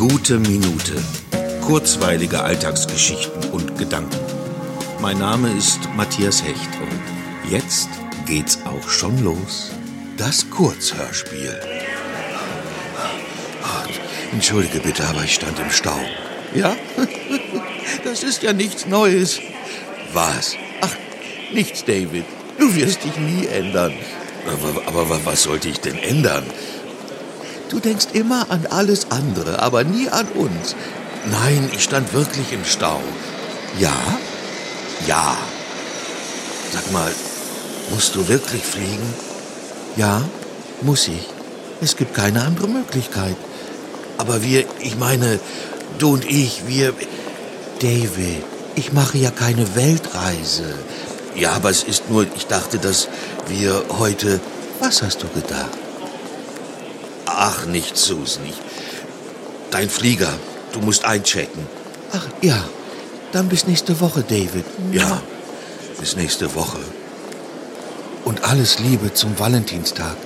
Gute Minute. Kurzweilige Alltagsgeschichten und Gedanken. Mein Name ist Matthias Hecht und jetzt geht's auch schon los. Das Kurzhörspiel. Ach, entschuldige bitte, aber ich stand im Stau. Ja? Das ist ja nichts Neues. Was? Ach, nichts, David. Du wirst dich nie ändern. Aber, aber was sollte ich denn ändern? Du denkst immer an alles andere, aber nie an uns. Nein, ich stand wirklich im Stau. Ja? Ja. Sag mal, musst du wirklich fliegen? Ja, muss ich. Es gibt keine andere Möglichkeit. Aber wir, ich meine, du und ich, wir... David, ich mache ja keine Weltreise. Ja, aber es ist nur, ich dachte, dass wir heute... Was hast du gedacht? Ach, nicht, Susan. Ich, dein Flieger. Du musst einchecken. Ach, ja. Dann bis nächste Woche, David. Ja, bis nächste Woche. Und alles Liebe zum Valentinstag.